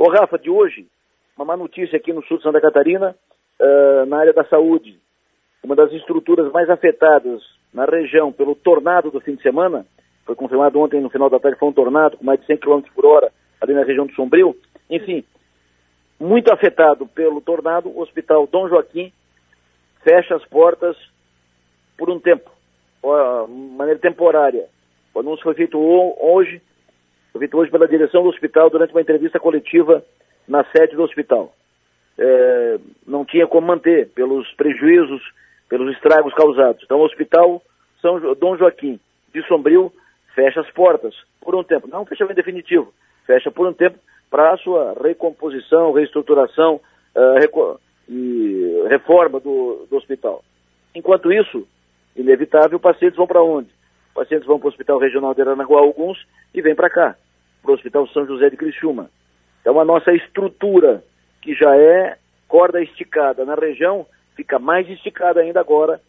Ô Rafa, de hoje, uma má notícia aqui no sul de Santa Catarina, uh, na área da saúde. Uma das estruturas mais afetadas na região pelo tornado do fim de semana, foi confirmado ontem no final da tarde, foi um tornado com mais de 100 km por hora ali na região do Sombrio. Enfim, muito afetado pelo tornado, o Hospital Dom Joaquim fecha as portas por um tempo, de maneira temporária. O anúncio foi feito hoje, feito hoje pela direção do hospital durante uma entrevista coletiva na sede do hospital. É, não tinha como manter pelos prejuízos, pelos estragos causados. Então o hospital São Dom Joaquim de Sombrio fecha as portas por um tempo, não um fechamento definitivo, fecha por um tempo para a sua recomposição, reestruturação uh, e reforma do, do hospital. Enquanto isso, inevitável, pacientes vão para onde? Pacientes vão para o Hospital Regional de Aranaguá, alguns, e vêm para cá, para o Hospital São José de Criciúma. Então a nossa estrutura, que já é corda esticada na região, fica mais esticada ainda agora,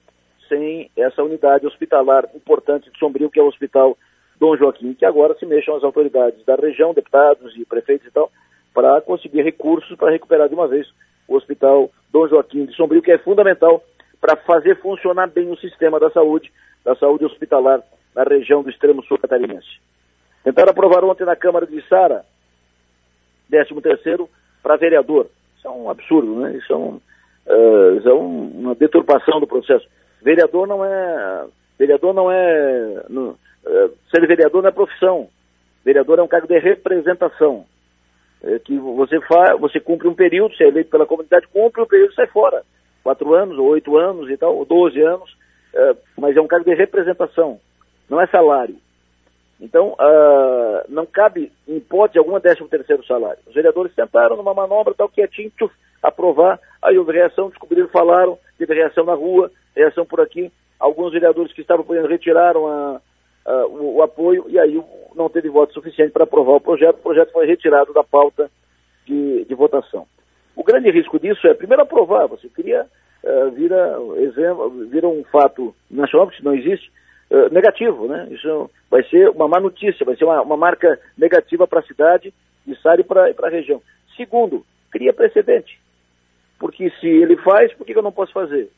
sem essa unidade hospitalar importante de Sombrio, que é o Hospital Dom Joaquim, que agora se mexam as autoridades da região, deputados e prefeitos e tal, para conseguir recursos para recuperar de uma vez o Hospital Dom Joaquim de Sombrio, que é fundamental para fazer funcionar bem o sistema da saúde, da saúde hospitalar na região do extremo sul catarinense. Tentaram aprovar ontem na Câmara de Sara, 13 terceiro para vereador. Isso é um absurdo, né? Isso é, um, uh, isso é um, uma deturpação do processo. Vereador não é... Vereador não é... Não, eh, ser vereador não é profissão. Vereador é um cargo de representação. É que você faz, você cumpre um período, você é eleito pela comunidade, cumpre um período e sai fora. Quatro anos, ou oito anos e tal, ou doze anos, é, mas é um cargo de representação, não é salário. Então, uh, não cabe, em hipótese alguma, décimo terceiro salário. Os vereadores tentaram numa manobra, tal, quietinho, tchuf, aprovar, aí houve reação, descobriram, falaram, teve reação na rua, reação por aqui. Alguns vereadores que estavam apoiando retiraram a, uh, o, o, apoio e aí não teve voto suficiente para aprovar o projeto. O projeto foi retirado da pauta de, de votação. O grande risco disso é, primeiro, aprovar. Você queria uh, vira, exemplo, vira um fato nacional, que não existe, uh, negativo. Né? Isso vai ser uma má notícia, vai ser uma, uma marca negativa para a cidade e sai para a região. Segundo, cria precedente. Porque se ele faz, por que eu não posso fazer?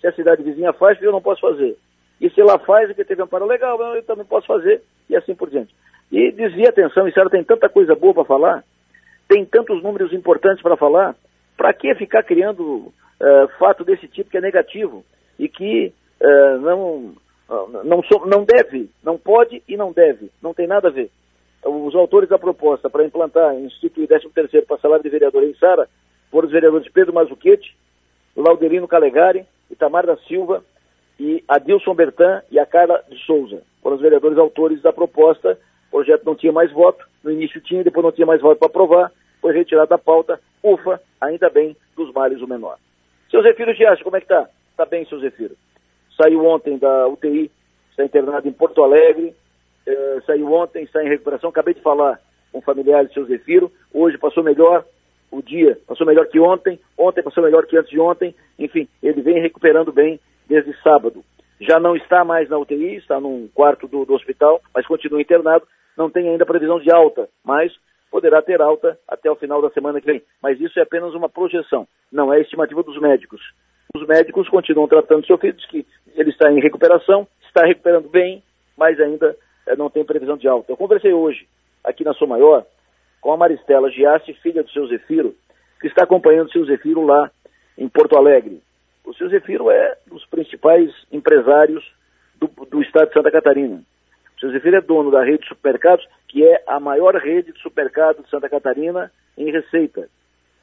Se a cidade vizinha faz, por que eu não posso fazer? E se ela faz e que teve amparo legal, eu também posso fazer, e assim por diante. E desvia atenção, ela tem tanta coisa boa para falar, tem tantos números importantes para falar, para que ficar criando uh, fato desse tipo que é negativo e que uh, não, não, não deve, não pode e não deve, não tem nada a ver. Os autores da proposta para implantar, instituir 13 terceiro para salário de vereador em Sara foram os vereadores Pedro Mazuquete, Laudelino Calegari, Itamar da Silva, e Adilson Bertan e a Carla de Souza. Foram os vereadores autores da proposta. O projeto não tinha mais voto, no início tinha, depois não tinha mais voto para aprovar, foi retirado da pauta. Ufa, ainda bem, dos males o menor. Seu Zefiro Giacho, como é que tá? Tá bem, seu Zefiro. Saiu ontem da UTI, está internado em Porto Alegre, eh, saiu ontem, está em recuperação. Acabei de falar com um familiar de seu Zefiro, hoje passou melhor, o dia passou melhor que ontem, ontem passou melhor que antes de ontem, enfim, ele vem recuperando bem desde sábado. Já não está mais na UTI, está num quarto do, do hospital, mas continua internado. Não tem ainda previsão de alta, mas poderá ter alta até o final da semana que vem. Mas isso é apenas uma projeção, não é estimativa dos médicos. Os médicos continuam tratando seu filho, diz que ele está em recuperação, está recuperando bem, mas ainda é, não tem previsão de alta. Eu conversei hoje, aqui na Sou Maior, com a Maristela Giassi, filha do seu Zefiro, que está acompanhando o seu Zefiro lá em Porto Alegre. O seu Zefiro é dos principais empresários do, do estado de Santa Catarina. O seu Zefiro é dono da rede de supermercados, que é a maior rede de supermercados de Santa Catarina em receita.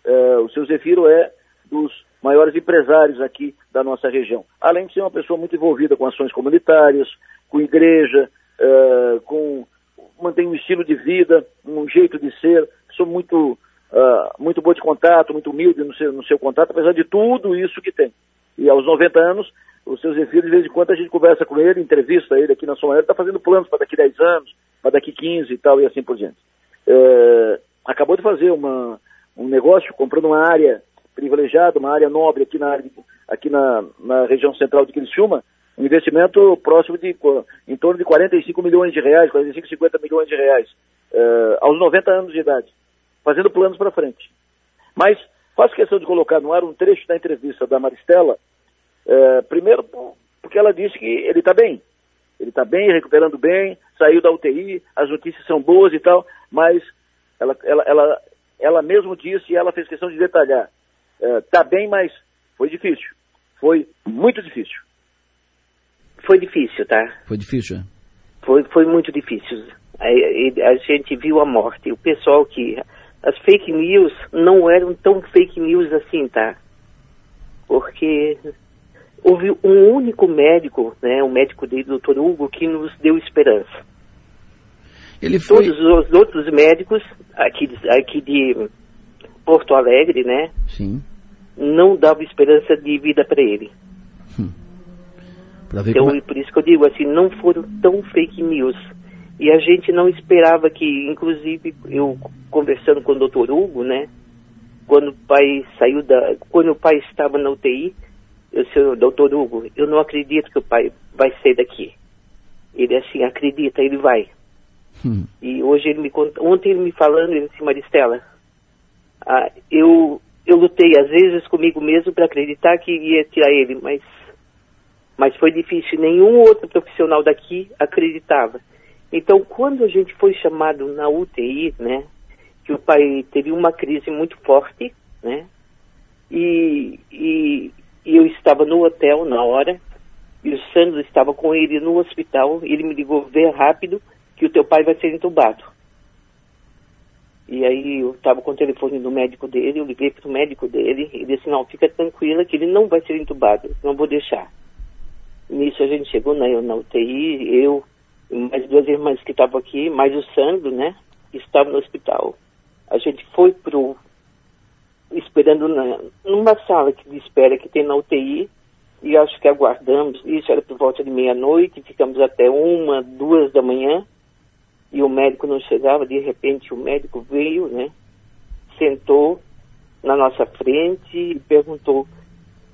Uh, o seu Zefiro é dos empresários aqui da nossa região. Além de ser uma pessoa muito envolvida com ações comunitárias, com igreja, uh, com mantém um estilo de vida, um jeito de ser, sou muito uh, muito boa de contato, muito humilde no seu, no seu contato, apesar de tudo isso que tem. E aos 90 anos, o seu Zefiro, de vez em quando a gente conversa com ele, entrevista ele aqui na sua ele está fazendo planos para daqui 10 anos, para daqui 15 e tal, e assim por diante. É, acabou de fazer uma, um negócio, comprando uma área privilegiada, uma área nobre aqui na, aqui na, na região central de Criciúma, um investimento próximo de, em torno de 45 milhões de reais, 45, 50 milhões de reais, é, aos 90 anos de idade fazendo planos para frente. Mas faço questão de colocar no ar um trecho da entrevista da Maristela, é, primeiro porque ela disse que ele está bem. Ele está bem, recuperando bem, saiu da UTI, as notícias são boas e tal, mas ela, ela, ela, ela mesmo disse e ela fez questão de detalhar. Está é, bem, mas foi difícil. Foi muito difícil. Foi difícil, tá? Foi difícil, é? Foi, foi muito difícil. A, a, gente viu a morte. O pessoal que. As fake news não eram tão fake news assim, tá? Porque houve um único médico, né, o médico dele, o Dr. Hugo, que nos deu esperança. Ele foi... Todos os outros médicos aqui, aqui de Porto Alegre, né, Sim. Não davam esperança de vida para ele. Hum. então, como... É por isso que eu digo assim, não foram tão fake news. E a gente não esperava que, inclusive, eu conversando com o Dr. Hugo, né, quando o pai saiu da, quando o pai estava na UTI, eu disse, doutor Hugo, eu não acredito que o pai vai sair daqui. Ele assim, acredita, ele vai. Hum. E hoje ele me conta, ontem ele me falando, ele disse, Maristela, ah, eu, eu lutei às vezes comigo mesmo para acreditar que ia tirar ele, mas, mas foi difícil. Nenhum outro profissional daqui acreditava. Então, quando a gente foi chamado na UTI, né, que o pai teve uma crise muito forte, né, e, e, e eu estava no hotel na hora, e o Sandro estava com ele no hospital, ele me ligou, vê rápido que o teu pai vai ser entubado. E aí eu estava com o telefone do médico dele, eu liguei para o médico dele, e disse, não, fica tranquila que ele não vai ser entubado, não vou deixar. Nisso a gente chegou na, na UTI, eu, mais duas irmãs que estavam aqui, mais o Sandro, né, que estava no hospital. A gente foi pro esperando na, numa sala de espera que tem na UTI e acho que aguardamos, isso era por volta de meia-noite, ficamos até uma, duas da manhã e o médico não chegava, de repente o médico veio, né, sentou na nossa frente e perguntou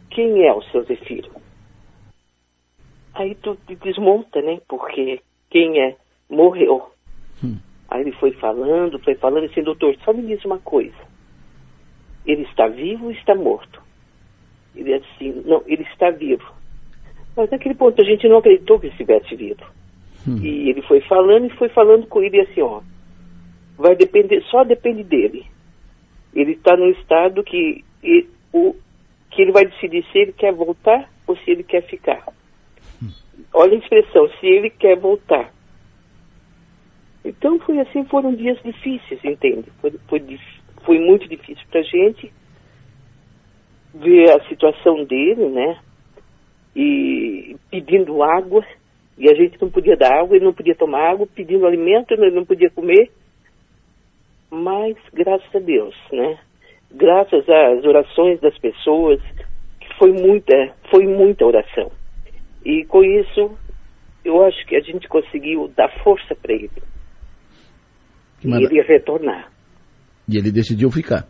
quem é o seu Zefiro? Aí tu te desmonta, né, porque quem é morreu. Hum. Aí ele foi falando, foi falando, e assim, doutor, só me diz uma coisa ele está vivo ou está morto? Ele é assim, não, ele está vivo. Mas naquele ponto a gente não acreditou que ele estivesse vivo. Hum. E ele foi falando e foi falando com ele assim, ó, vai depender, só depende dele. Ele está num estado que, e, o, que ele vai decidir se ele quer voltar ou se ele quer ficar. Hum. Olha a expressão, se ele quer voltar. Então foi assim, foram dias difíceis, entende? Foi, foi foi muito difícil para a gente ver a situação dele, né? E pedindo água, e a gente não podia dar água, ele não podia tomar água, pedindo alimento, ele não podia comer. Mas, graças a Deus, né? Graças às orações das pessoas, que foi muita, foi muita oração. E com isso, eu acho que a gente conseguiu dar força para ele. E ele retornar. E ele decidiu ficar.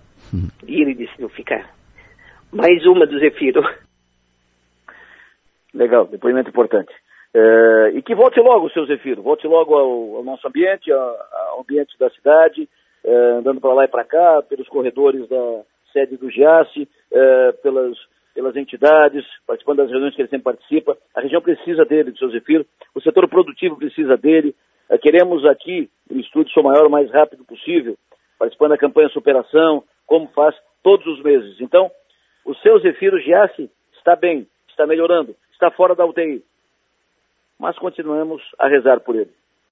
E ele decidiu ficar. Mais uma do Zefiro. Legal, depoimento importante. É, e que volte logo, seu Zefiro, volte logo ao, ao nosso ambiente, ao, ao, ambiente da cidade, é, andando para lá e para cá, pelos corredores da sede do GIASSE, é, pelas, pelas entidades, participando das reuniões que ele sempre participa. A região precisa dele, do seu Zefiro, o setor produtivo precisa dele. É, queremos aqui, no estúdio Sou Maior, o mais rápido possível, participando da campanha Superação, como faz todos os meses. Então, o seu Zefiro Giassi está bem, está melhorando, está fora da UTI. Mas continuamos a rezar por ele.